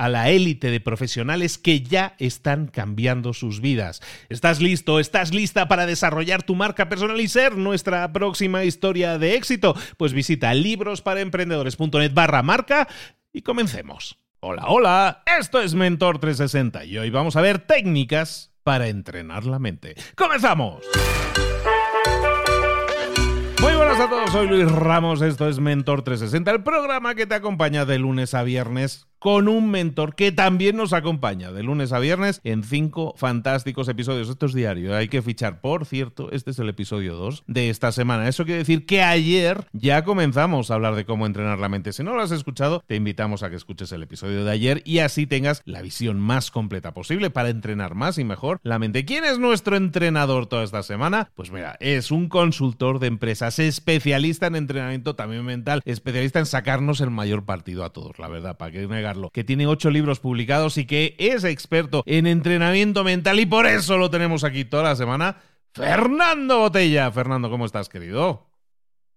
a la élite de profesionales que ya están cambiando sus vidas. ¿Estás listo? ¿Estás lista para desarrollar tu marca personal y ser nuestra próxima historia de éxito? Pues visita librosparaemprendedores.net barra marca y comencemos. Hola, hola, esto es Mentor 360 y hoy vamos a ver técnicas para entrenar la mente. ¡Comenzamos! Muy buenas a todos, soy Luis Ramos, esto es Mentor 360, el programa que te acompaña de lunes a viernes con un mentor que también nos acompaña de lunes a viernes en cinco fantásticos episodios. Esto es diario, hay que fichar. Por cierto, este es el episodio 2 de esta semana. Eso quiere decir que ayer ya comenzamos a hablar de cómo entrenar la mente. Si no lo has escuchado, te invitamos a que escuches el episodio de ayer y así tengas la visión más completa posible para entrenar más y mejor la mente. ¿Quién es nuestro entrenador toda esta semana? Pues mira, es un consultor de empresas, especialista en entrenamiento también mental, especialista en sacarnos el mayor partido a todos, la verdad, para que que tiene ocho libros publicados y que es experto en entrenamiento mental y por eso lo tenemos aquí toda la semana. Fernando Botella. Fernando, ¿cómo estás, querido?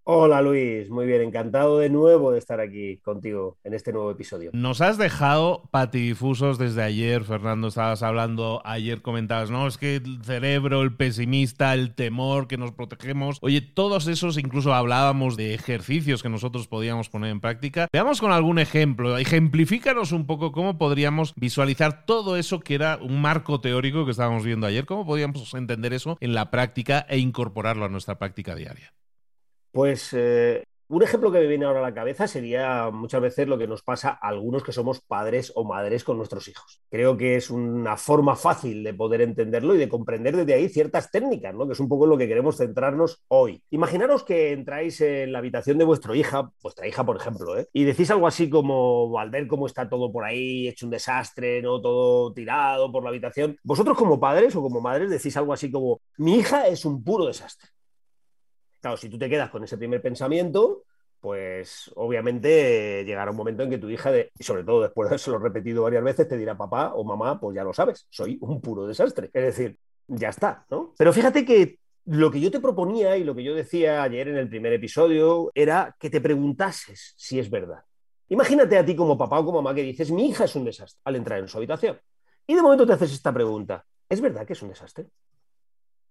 Hola Luis, muy bien, encantado de nuevo de estar aquí contigo en este nuevo episodio. Nos has dejado patidifusos desde ayer, Fernando, estabas hablando, ayer comentabas, no, es que el cerebro, el pesimista, el temor, que nos protegemos. Oye, todos esos, incluso hablábamos de ejercicios que nosotros podíamos poner en práctica. Veamos con algún ejemplo, ejemplifícanos un poco cómo podríamos visualizar todo eso que era un marco teórico que estábamos viendo ayer, cómo podríamos entender eso en la práctica e incorporarlo a nuestra práctica diaria. Pues eh, un ejemplo que me viene ahora a la cabeza sería muchas veces lo que nos pasa a algunos que somos padres o madres con nuestros hijos. Creo que es una forma fácil de poder entenderlo y de comprender desde ahí ciertas técnicas, ¿no? que es un poco lo que queremos centrarnos hoy. Imaginaros que entráis en la habitación de vuestra hija, vuestra hija por ejemplo, ¿eh? y decís algo así como al ver cómo está todo por ahí, hecho un desastre, ¿no? todo tirado por la habitación, vosotros como padres o como madres decís algo así como, mi hija es un puro desastre. Claro, si tú te quedas con ese primer pensamiento, pues obviamente llegará un momento en que tu hija, y sobre todo después de haberlo repetido varias veces, te dirá papá o mamá, pues ya lo sabes, soy un puro desastre. Es decir, ya está, ¿no? Pero fíjate que lo que yo te proponía y lo que yo decía ayer en el primer episodio era que te preguntases si es verdad. Imagínate a ti como papá o como mamá que dices, mi hija es un desastre al entrar en su habitación. Y de momento te haces esta pregunta, ¿es verdad que es un desastre?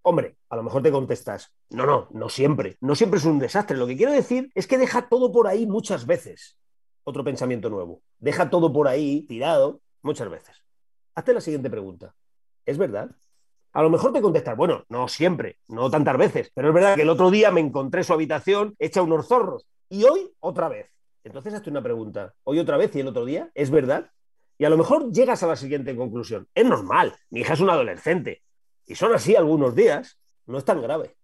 Hombre, a lo mejor te contestas, no, no, no siempre, no siempre es un desastre. Lo que quiero decir es que deja todo por ahí muchas veces. Otro pensamiento nuevo. Deja todo por ahí tirado muchas veces. Hazte la siguiente pregunta. ¿Es verdad? A lo mejor te contestas, bueno, no siempre, no tantas veces, pero es verdad que el otro día me encontré su habitación hecha unos zorros y hoy otra vez. Entonces hazte una pregunta. Hoy otra vez y el otro día, ¿es verdad? Y a lo mejor llegas a la siguiente conclusión. Es normal, mi hija es una adolescente, y son así algunos días, no es tan grave.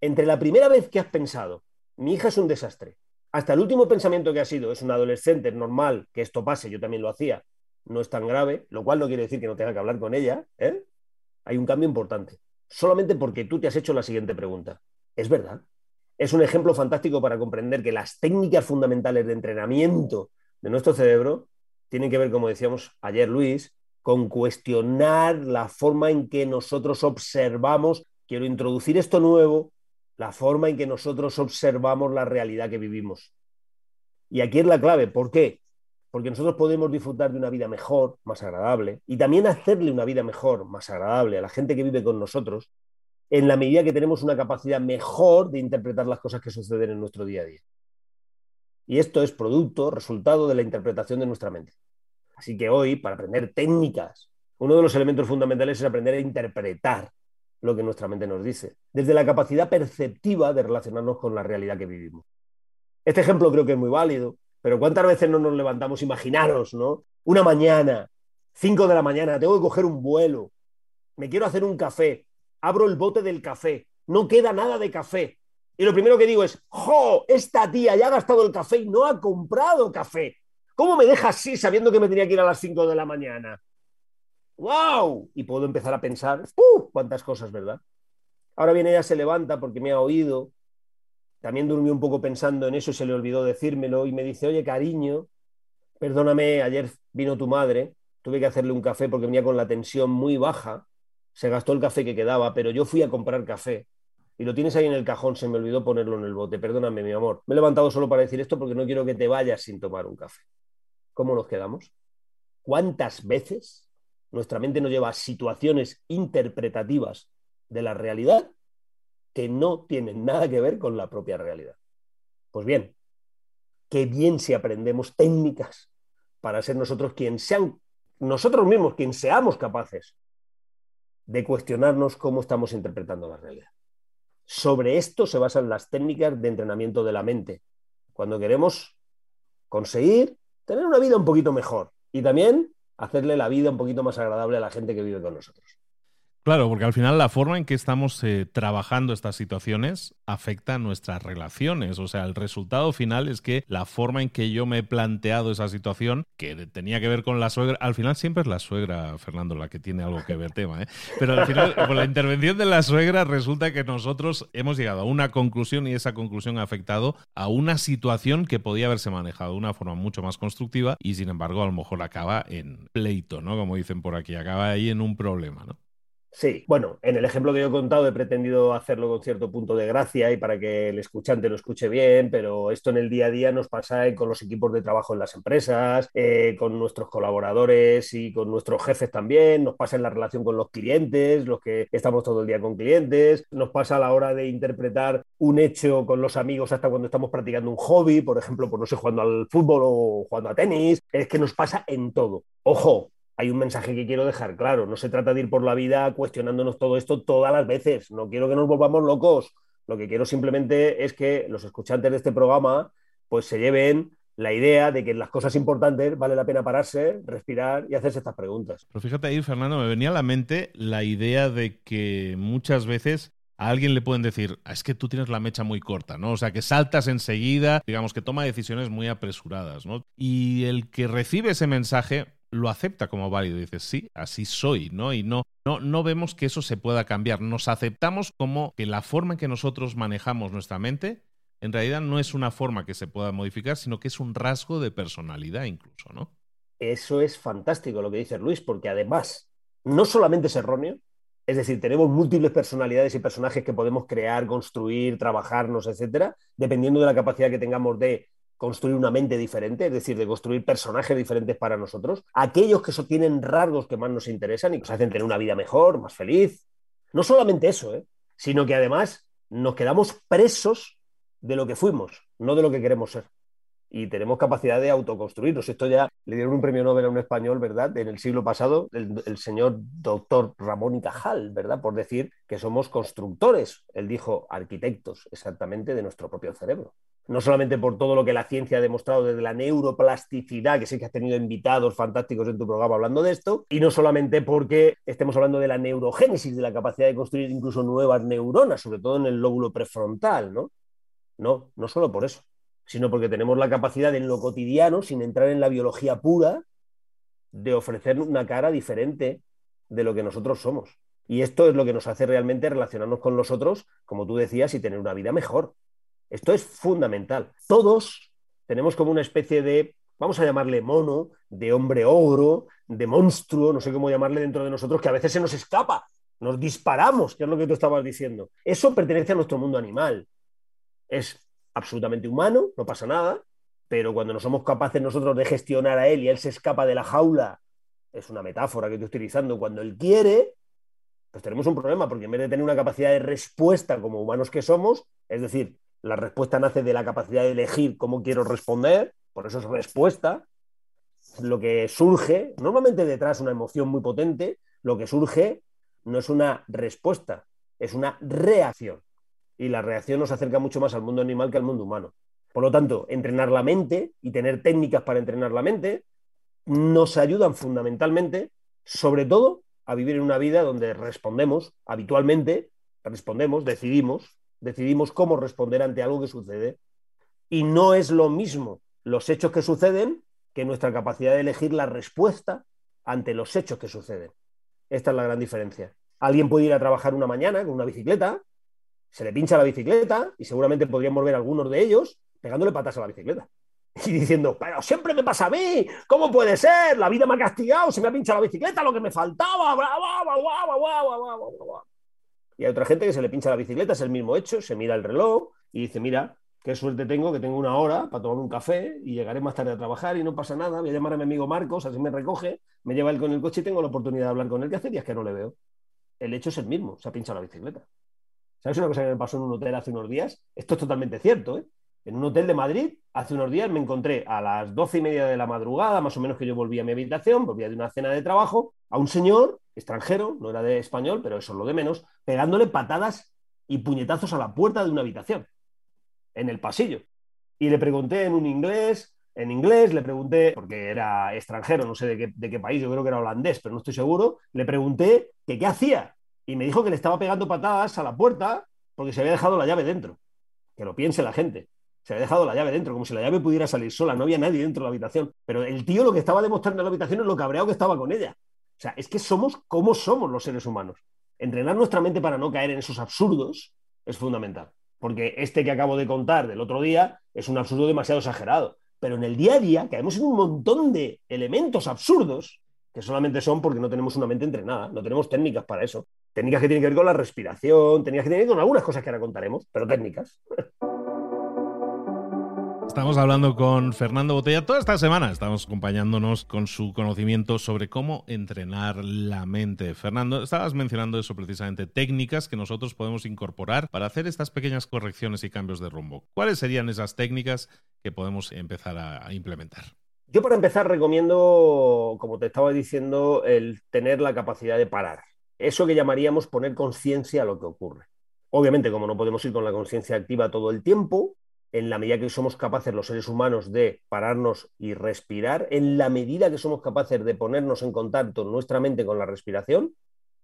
Entre la primera vez que has pensado, mi hija es un desastre, hasta el último pensamiento que ha sido, es un adolescente, es normal que esto pase, yo también lo hacía, no es tan grave, lo cual no quiere decir que no tenga que hablar con ella, ¿eh? hay un cambio importante. Solamente porque tú te has hecho la siguiente pregunta. Es verdad. Es un ejemplo fantástico para comprender que las técnicas fundamentales de entrenamiento de nuestro cerebro tienen que ver, como decíamos ayer Luis, con cuestionar la forma en que nosotros observamos, quiero introducir esto nuevo, la forma en que nosotros observamos la realidad que vivimos. Y aquí es la clave. ¿Por qué? Porque nosotros podemos disfrutar de una vida mejor, más agradable, y también hacerle una vida mejor, más agradable a la gente que vive con nosotros, en la medida que tenemos una capacidad mejor de interpretar las cosas que suceden en nuestro día a día. Y esto es producto, resultado de la interpretación de nuestra mente. Así que hoy, para aprender técnicas, uno de los elementos fundamentales es aprender a interpretar lo que nuestra mente nos dice, desde la capacidad perceptiva de relacionarnos con la realidad que vivimos. Este ejemplo creo que es muy válido, pero ¿cuántas veces no nos levantamos? Imaginaros, ¿no? Una mañana, 5 de la mañana, tengo que coger un vuelo, me quiero hacer un café, abro el bote del café, no queda nada de café. Y lo primero que digo es, ¡jo! Esta tía ya ha gastado el café y no ha comprado café. ¿Cómo me deja así sabiendo que me tenía que ir a las 5 de la mañana? ¡Wow! Y puedo empezar a pensar. Cuántas cosas, ¿verdad? Ahora bien, ella se levanta porque me ha oído. También durmió un poco pensando en eso y se le olvidó decírmelo. Y me dice, oye, cariño, perdóname, ayer vino tu madre. Tuve que hacerle un café porque venía con la tensión muy baja se gastó el café que quedaba, pero yo fui a comprar café y lo tienes ahí en el cajón, se me olvidó ponerlo en el bote. Perdóname, mi amor. Me he levantado solo para decir esto porque no quiero que te vayas sin tomar un café. ¿Cómo nos quedamos? ¿Cuántas veces nuestra mente nos lleva a situaciones interpretativas de la realidad que no tienen nada que ver con la propia realidad? Pues bien, qué bien si aprendemos técnicas para ser nosotros quien sean, nosotros mismos quien seamos capaces de cuestionarnos cómo estamos interpretando la realidad. Sobre esto se basan las técnicas de entrenamiento de la mente, cuando queremos conseguir tener una vida un poquito mejor y también hacerle la vida un poquito más agradable a la gente que vive con nosotros. Claro, porque al final la forma en que estamos eh, trabajando estas situaciones afecta nuestras relaciones. O sea, el resultado final es que la forma en que yo me he planteado esa situación, que tenía que ver con la suegra, al final siempre es la suegra, Fernando, la que tiene algo que ver tema, ¿eh? Pero al final, con la intervención de la suegra, resulta que nosotros hemos llegado a una conclusión y esa conclusión ha afectado a una situación que podía haberse manejado de una forma mucho más constructiva y sin embargo a lo mejor acaba en pleito, ¿no? Como dicen por aquí, acaba ahí en un problema, ¿no? Sí, bueno, en el ejemplo que yo he contado he pretendido hacerlo con cierto punto de gracia y para que el escuchante lo escuche bien, pero esto en el día a día nos pasa con los equipos de trabajo en las empresas, eh, con nuestros colaboradores y con nuestros jefes también, nos pasa en la relación con los clientes, los que estamos todo el día con clientes, nos pasa a la hora de interpretar un hecho con los amigos hasta cuando estamos practicando un hobby, por ejemplo, por no sé, jugando al fútbol o jugando a tenis, es que nos pasa en todo. Ojo, hay un mensaje que quiero dejar claro. No se trata de ir por la vida cuestionándonos todo esto todas las veces. No quiero que nos volvamos locos. Lo que quiero simplemente es que los escuchantes de este programa pues se lleven la idea de que en las cosas importantes vale la pena pararse, respirar y hacerse estas preguntas. Pero fíjate ahí, Fernando, me venía a la mente la idea de que muchas veces a alguien le pueden decir, ah, es que tú tienes la mecha muy corta, ¿no? O sea, que saltas enseguida, digamos que toma decisiones muy apresuradas, ¿no? Y el que recibe ese mensaje lo acepta como válido. Dice, sí, así soy, ¿no? Y no, no, no vemos que eso se pueda cambiar. Nos aceptamos como que la forma en que nosotros manejamos nuestra mente en realidad no es una forma que se pueda modificar, sino que es un rasgo de personalidad incluso, ¿no? Eso es fantástico lo que dice Luis, porque además no solamente es erróneo, es decir, tenemos múltiples personalidades y personajes que podemos crear, construir, trabajarnos, etcétera, dependiendo de la capacidad que tengamos de construir una mente diferente, es decir, de construir personajes diferentes para nosotros, aquellos que tienen rasgos que más nos interesan y nos hacen tener una vida mejor, más feliz. No solamente eso, ¿eh? sino que además nos quedamos presos de lo que fuimos, no de lo que queremos ser. Y tenemos capacidad de autoconstruirnos. Esto ya le dieron un premio Nobel a un español, ¿verdad? En el siglo pasado, el, el señor doctor Ramón y Cajal, ¿verdad? Por decir que somos constructores. Él dijo arquitectos, exactamente, de nuestro propio cerebro no solamente por todo lo que la ciencia ha demostrado desde la neuroplasticidad, que sé que has tenido invitados fantásticos en tu programa hablando de esto, y no solamente porque estemos hablando de la neurogénesis, de la capacidad de construir incluso nuevas neuronas, sobre todo en el lóbulo prefrontal, ¿no? No, no solo por eso, sino porque tenemos la capacidad en lo cotidiano, sin entrar en la biología pura, de ofrecer una cara diferente de lo que nosotros somos. Y esto es lo que nos hace realmente relacionarnos con los otros, como tú decías, y tener una vida mejor. Esto es fundamental. Todos tenemos como una especie de, vamos a llamarle mono, de hombre ogro, de monstruo, no sé cómo llamarle dentro de nosotros, que a veces se nos escapa, nos disparamos, que es lo que tú estabas diciendo. Eso pertenece a nuestro mundo animal. Es absolutamente humano, no pasa nada, pero cuando no somos capaces nosotros de gestionar a él y él se escapa de la jaula, es una metáfora que estoy utilizando, cuando él quiere, pues tenemos un problema, porque en vez de tener una capacidad de respuesta como humanos que somos, es decir, la respuesta nace de la capacidad de elegir cómo quiero responder, por eso es respuesta, lo que surge, normalmente detrás una emoción muy potente, lo que surge no es una respuesta, es una reacción. Y la reacción nos acerca mucho más al mundo animal que al mundo humano. Por lo tanto, entrenar la mente y tener técnicas para entrenar la mente nos ayudan fundamentalmente, sobre todo, a vivir en una vida donde respondemos habitualmente, respondemos, decidimos, decidimos cómo responder ante algo que sucede. Y no es lo mismo los hechos que suceden que nuestra capacidad de elegir la respuesta ante los hechos que suceden. Esta es la gran diferencia. Alguien puede ir a trabajar una mañana con una bicicleta, se le pincha la bicicleta y seguramente podrían volver algunos de ellos pegándole patas a la bicicleta y diciendo, pero siempre me pasa a mí, ¿cómo puede ser? La vida me ha castigado, se me ha pinchado la bicicleta, lo que me faltaba, Y hay otra gente que se le pincha la bicicleta, es el mismo hecho, se mira el reloj y dice, mira, qué suerte tengo, que tengo una hora para tomar un café y llegaré más tarde a trabajar y no pasa nada, voy a llamar a mi amigo Marcos, así me recoge, me lleva él con el coche y tengo la oportunidad de hablar con él, que hace días que no le veo. El hecho es el mismo, se ha pinchado la bicicleta. ¿Sabes una cosa que me pasó en un hotel hace unos días? Esto es totalmente cierto, ¿eh? en un hotel de Madrid, hace unos días me encontré a las doce y media de la madrugada, más o menos que yo volvía a mi habitación, volvía de una cena de trabajo, a un señor extranjero, no era de español, pero eso es lo de menos, pegándole patadas y puñetazos a la puerta de una habitación, en el pasillo. Y le pregunté en un inglés, en inglés, le pregunté, porque era extranjero, no sé de qué, de qué país, yo creo que era holandés, pero no estoy seguro, le pregunté que qué hacía. Y me dijo que le estaba pegando patadas a la puerta porque se había dejado la llave dentro. Que lo piense la gente se había dejado la llave dentro, como si la llave pudiera salir sola, no había nadie dentro de la habitación. Pero el tío lo que estaba demostrando en la habitación es lo cabreado que estaba con ella. O sea, es que somos como somos los seres humanos. Entrenar nuestra mente para no caer en esos absurdos es fundamental. Porque este que acabo de contar del otro día es un absurdo demasiado exagerado. Pero en el día a día caemos en un montón de elementos absurdos que solamente son porque no tenemos una mente entrenada, no tenemos técnicas para eso. Técnicas que tienen que ver con la respiración, técnicas que tienen que ver con algunas cosas que ahora contaremos, pero técnicas. Estamos hablando con Fernando Botella toda esta semana. Estamos acompañándonos con su conocimiento sobre cómo entrenar la mente. Fernando, estabas mencionando eso precisamente, técnicas que nosotros podemos incorporar para hacer estas pequeñas correcciones y cambios de rumbo. ¿Cuáles serían esas técnicas que podemos empezar a, implementar? Yo para empezar recomiendo, como te estaba diciendo, el tener la capacidad de parar. Eso que llamaríamos poner conciencia a lo que ocurre. Obviamente, como no podemos ir con la conciencia activa todo el tiempo, en la medida que somos capaces los seres humanos de pararnos y respirar, en la medida que somos capaces de ponernos en contacto nuestra mente con la respiración,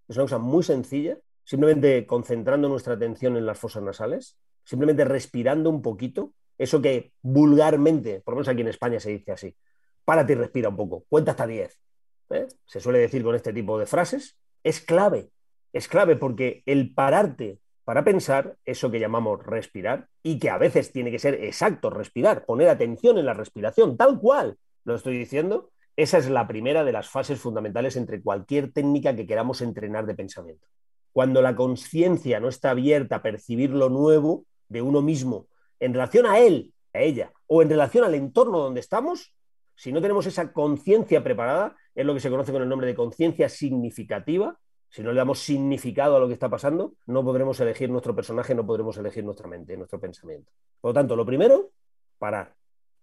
es una cosa muy sencilla, simplemente concentrando nuestra atención en las fosas nasales, simplemente respirando un poquito, eso que vulgarmente, por lo menos aquí en España se dice así, párate y respira un poco, cuenta hasta 10. ¿eh? Se suele decir con este tipo de frases, es clave, es clave porque el pararte para pensar eso que llamamos respirar y que a veces tiene que ser exacto respirar, poner atención en la respiración, tal cual lo estoy diciendo, esa es la primera de las fases fundamentales entre cualquier técnica que queramos entrenar de pensamiento. Cuando la conciencia no está abierta a percibir lo nuevo de uno mismo en relación a él, a ella, o en relación al entorno donde estamos, si no tenemos esa conciencia preparada, es lo que se conoce con el nombre de conciencia significativa, si no le damos significado a lo que está pasando, no podremos elegir nuestro personaje, no podremos elegir nuestra mente, nuestro pensamiento. Por lo tanto, lo primero, parar.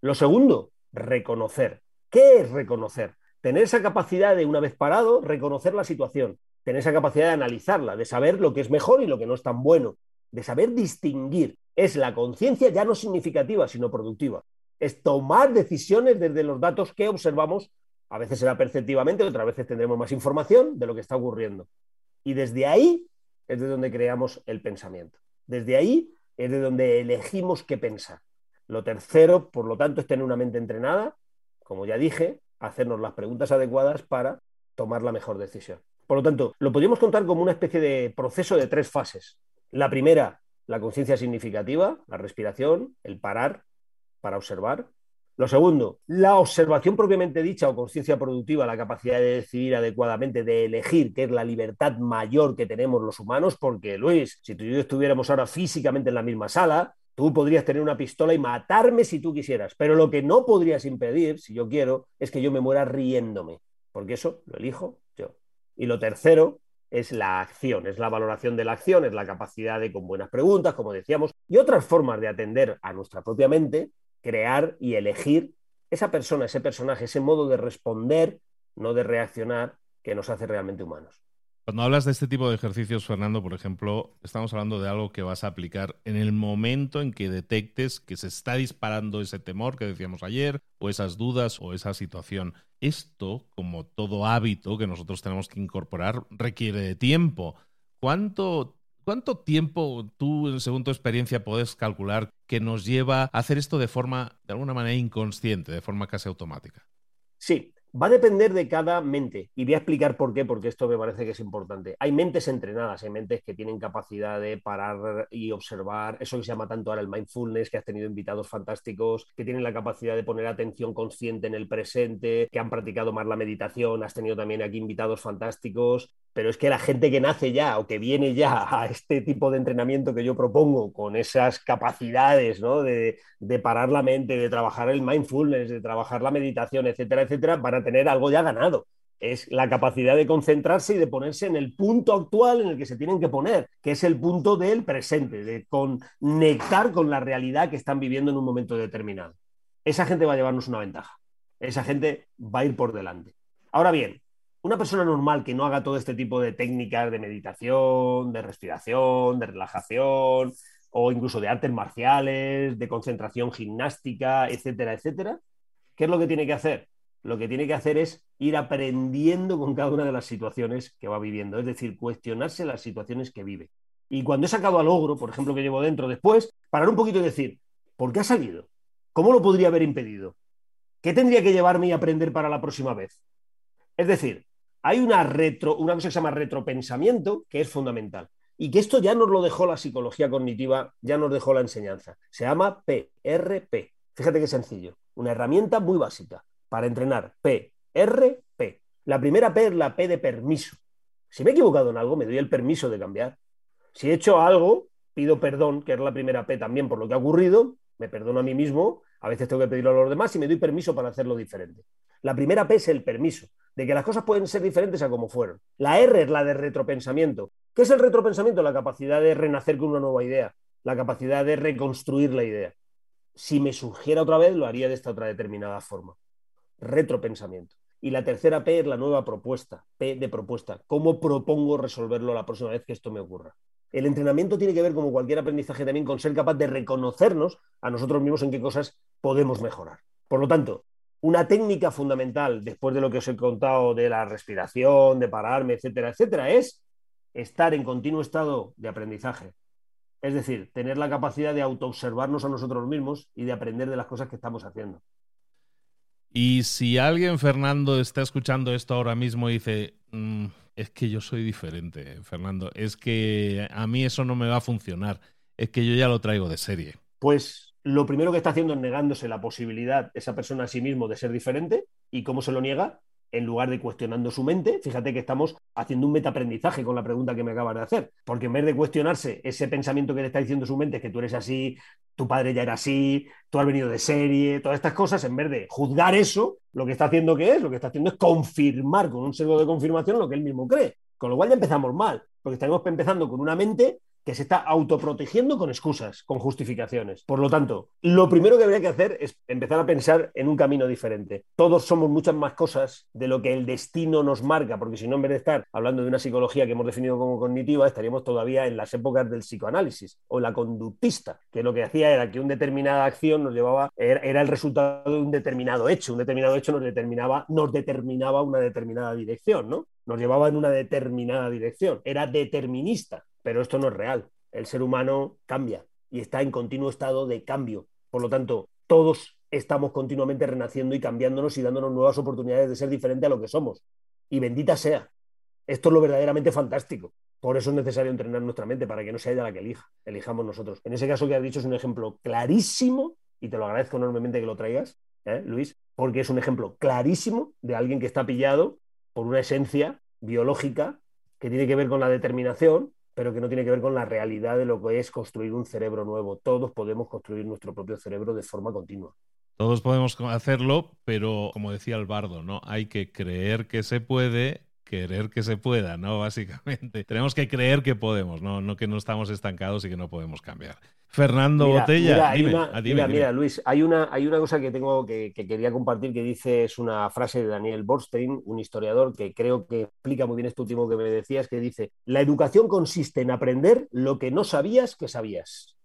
Lo segundo, reconocer. ¿Qué es reconocer? Tener esa capacidad de, una vez parado, reconocer la situación, tener esa capacidad de analizarla, de saber lo que es mejor y lo que no es tan bueno, de saber distinguir. Es la conciencia ya no significativa, sino productiva. Es tomar decisiones desde los datos que observamos a veces será perceptivamente, otras veces tendremos más información de lo que está ocurriendo. Y desde ahí es de donde creamos el pensamiento. Desde ahí es de donde elegimos qué pensar. Lo tercero, por lo tanto, es tener una mente entrenada, como ya dije, hacernos las preguntas adecuadas para tomar la mejor decisión. Por lo tanto, lo podríamos contar como una especie de proceso de tres fases. La primera, la conciencia significativa, la respiración, el parar para observar. Lo segundo, la observación propiamente dicha o conciencia productiva, la capacidad de decidir adecuadamente, de elegir, que es la libertad mayor que tenemos los humanos, porque Luis, si tú y yo estuviéramos ahora físicamente en la misma sala, tú podrías tener una pistola y matarme si tú quisieras, pero lo que no podrías impedir, si yo quiero, es que yo me muera riéndome, porque eso lo elijo yo. Y lo tercero es la acción, es la valoración de la acción, es la capacidad de, con buenas preguntas, como decíamos, y otras formas de atender a nuestra propia mente, crear y elegir esa persona, ese personaje, ese modo de responder, no de reaccionar, que nos hace realmente humanos. Cuando hablas de este tipo de ejercicios, Fernando, por ejemplo, estamos hablando de algo que vas a aplicar en el momento en que detectes que se está disparando ese temor que decíamos ayer, o esas dudas, o esa situación. Esto, como todo hábito que nosotros tenemos que incorporar, requiere de tiempo. ¿Cuánto ¿Cuánto tiempo tú, según tu experiencia, puedes calcular que nos lleva a hacer esto de forma, de alguna manera, inconsciente, de forma casi automática? Sí, Va a depender de cada mente y voy a explicar por qué, porque esto me parece que es importante. Hay mentes entrenadas, hay mentes que tienen capacidad de parar y observar, eso que se llama tanto ahora el mindfulness, que has tenido invitados fantásticos, que tienen la capacidad de poner atención consciente en el presente, que han practicado más la meditación, has tenido también aquí invitados fantásticos, pero es que la gente que nace ya o que viene ya a este tipo de entrenamiento que yo propongo con esas capacidades ¿no? de, de parar la mente, de trabajar el mindfulness, de trabajar la meditación, etcétera, etcétera, van a tener algo ya ganado. Es la capacidad de concentrarse y de ponerse en el punto actual en el que se tienen que poner, que es el punto del presente, de conectar con la realidad que están viviendo en un momento determinado. Esa gente va a llevarnos una ventaja. Esa gente va a ir por delante. Ahora bien, una persona normal que no haga todo este tipo de técnicas de meditación, de respiración, de relajación o incluso de artes marciales, de concentración gimnástica, etcétera, etcétera, ¿qué es lo que tiene que hacer? lo que tiene que hacer es ir aprendiendo con cada una de las situaciones que va viviendo, es decir, cuestionarse las situaciones que vive. Y cuando he sacado al ogro, por ejemplo, que llevo dentro después, parar un poquito y decir, ¿por qué ha salido? ¿Cómo lo podría haber impedido? ¿Qué tendría que llevarme a aprender para la próxima vez? Es decir, hay una, retro, una cosa que se llama retropensamiento que es fundamental. Y que esto ya nos lo dejó la psicología cognitiva, ya nos dejó la enseñanza. Se llama PRP. Fíjate qué sencillo. Una herramienta muy básica para entrenar P, R, P. La primera P es la P de permiso. Si me he equivocado en algo, me doy el permiso de cambiar. Si he hecho algo, pido perdón, que es la primera P también por lo que ha ocurrido, me perdono a mí mismo, a veces tengo que pedirlo a los demás y me doy permiso para hacerlo diferente. La primera P es el permiso, de que las cosas pueden ser diferentes a como fueron. La R es la de retropensamiento. ¿Qué es el retropensamiento? La capacidad de renacer con una nueva idea, la capacidad de reconstruir la idea. Si me surgiera otra vez, lo haría de esta otra determinada forma retropensamiento. Y la tercera P es la nueva propuesta, P de propuesta. ¿Cómo propongo resolverlo la próxima vez que esto me ocurra? El entrenamiento tiene que ver, como cualquier aprendizaje, también con ser capaz de reconocernos a nosotros mismos en qué cosas podemos mejorar. Por lo tanto, una técnica fundamental, después de lo que os he contado de la respiración, de pararme, etcétera, etcétera, es estar en continuo estado de aprendizaje. Es decir, tener la capacidad de autoobservarnos a nosotros mismos y de aprender de las cosas que estamos haciendo. Y si alguien, Fernando, está escuchando esto ahora mismo y dice, mm, es que yo soy diferente, Fernando, es que a mí eso no me va a funcionar, es que yo ya lo traigo de serie. Pues lo primero que está haciendo es negándose la posibilidad esa persona a sí mismo de ser diferente. ¿Y cómo se lo niega? en lugar de cuestionando su mente, fíjate que estamos haciendo un metaaprendizaje con la pregunta que me acabas de hacer, porque en vez de cuestionarse ese pensamiento que le está diciendo su mente, que tú eres así, tu padre ya era así, tú has venido de serie, todas estas cosas, en vez de juzgar eso, lo que está haciendo que es, lo que está haciendo es confirmar con un sesgo de confirmación lo que él mismo cree. Con lo cual ya empezamos mal, porque estamos empezando con una mente que se está autoprotegiendo con excusas, con justificaciones. Por lo tanto, lo primero que habría que hacer es empezar a pensar en un camino diferente. Todos somos muchas más cosas de lo que el destino nos marca, porque si no, en vez de estar hablando de una psicología que hemos definido como cognitiva, estaríamos todavía en las épocas del psicoanálisis o la conductista, que lo que hacía era que una determinada acción nos llevaba, era, el resultado de un determinado hecho. Un determinado hecho nos determinaba, nos determinaba una determinada dirección, ¿no? Nos llevaba en una determinada dirección. Era determinista pero esto no es real. El ser humano cambia y está en continuo estado de cambio. Por lo tanto, todos estamos continuamente renaciendo y cambiándonos y dándonos nuevas oportunidades de ser diferente a lo que somos. Y bendita sea. Esto es lo verdaderamente fantástico. Por eso es necesario entrenar nuestra mente para que no sea ella la que elija, elijamos nosotros. En ese caso que has dicho es un ejemplo clarísimo y te lo agradezco enormemente que lo traigas, ¿eh, Luis, porque es un ejemplo clarísimo de alguien que está pillado por una esencia biológica que tiene que ver con la determinación, pero que no tiene que ver con la realidad de lo que es construir un cerebro nuevo. Todos podemos construir nuestro propio cerebro de forma continua. Todos podemos hacerlo, pero como decía el bardo, ¿no? Hay que creer que se puede querer que se pueda, ¿no? Básicamente. Tenemos que creer que podemos, ¿no? No que no estamos estancados y que no podemos cambiar. Fernando Botella, mira, mira, mira, Luis, hay una, hay una cosa que tengo que, quería compartir que dice, es una frase de Daniel Borstein, un historiador que creo que explica muy bien esto último que me decías, que dice, la educación consiste en aprender lo que no sabías que sabías.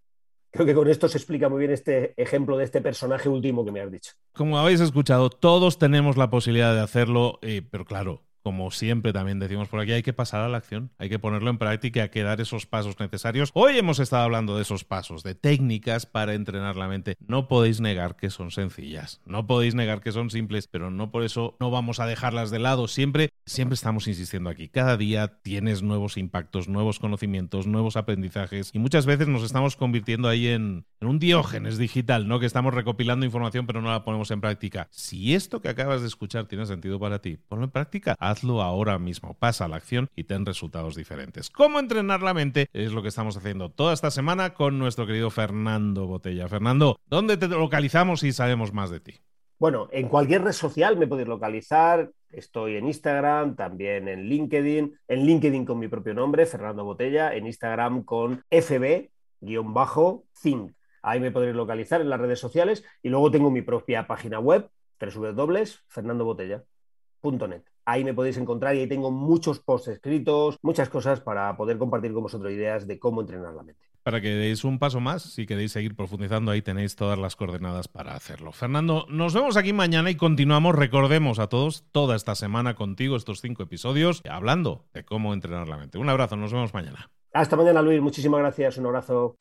Creo que con esto se explica muy bien este ejemplo de este personaje último que me has dicho. Como habéis escuchado, todos tenemos la posibilidad de hacerlo, eh, pero claro, como siempre también decimos por aquí, hay que pasar a la acción, hay que ponerlo en práctica, hay que dar esos pasos necesarios. Hoy hemos estado hablando de esos pasos, de técnicas para entrenar la mente. No podéis negar que son sencillas, no podéis negar que son simples, pero no por eso no vamos a dejarlas de lado. Siempre, siempre estamos insistiendo aquí. Cada día tienes nuevos impactos, nuevos conocimientos, nuevos aprendizajes y muchas veces nos estamos convirtiendo ahí en, un diógenes digital, ¿no? Que estamos recopilando información pero no la ponemos en práctica. Si esto que acabas de escuchar tiene sentido para ti, ponlo en práctica hazlo ahora mismo. Pasa a la acción y ten resultados diferentes. ¿Cómo entrenar la mente? Es lo que estamos haciendo toda esta semana con nuestro querido Fernando Botella. Fernando, ¿dónde te localizamos y sabemos más de ti? Bueno, en cualquier red social me podéis localizar. Estoy en Instagram, también en LinkedIn. En LinkedIn con mi propio nombre, Fernando Botella. En Instagram con FB-Think. Ahí me podréis localizar en las redes sociales. Y luego tengo mi propia página web, www.fernandobotella.net. Ahí me podéis encontrar y ahí tengo muchos posts escritos, muchas cosas para poder compartir con vosotros ideas de cómo entrenar la mente. Para que deis un paso más, si queréis seguir profundizando, ahí tenéis todas las coordenadas para hacerlo. Fernando, nos vemos aquí mañana y continuamos, recordemos a todos, toda esta semana contigo, estos cinco episodios, hablando de cómo entrenar la mente. Un abrazo, nos vemos mañana. Hasta mañana, Luis. Muchísimas gracias. Un abrazo.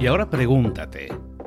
Y ahora pregúntate.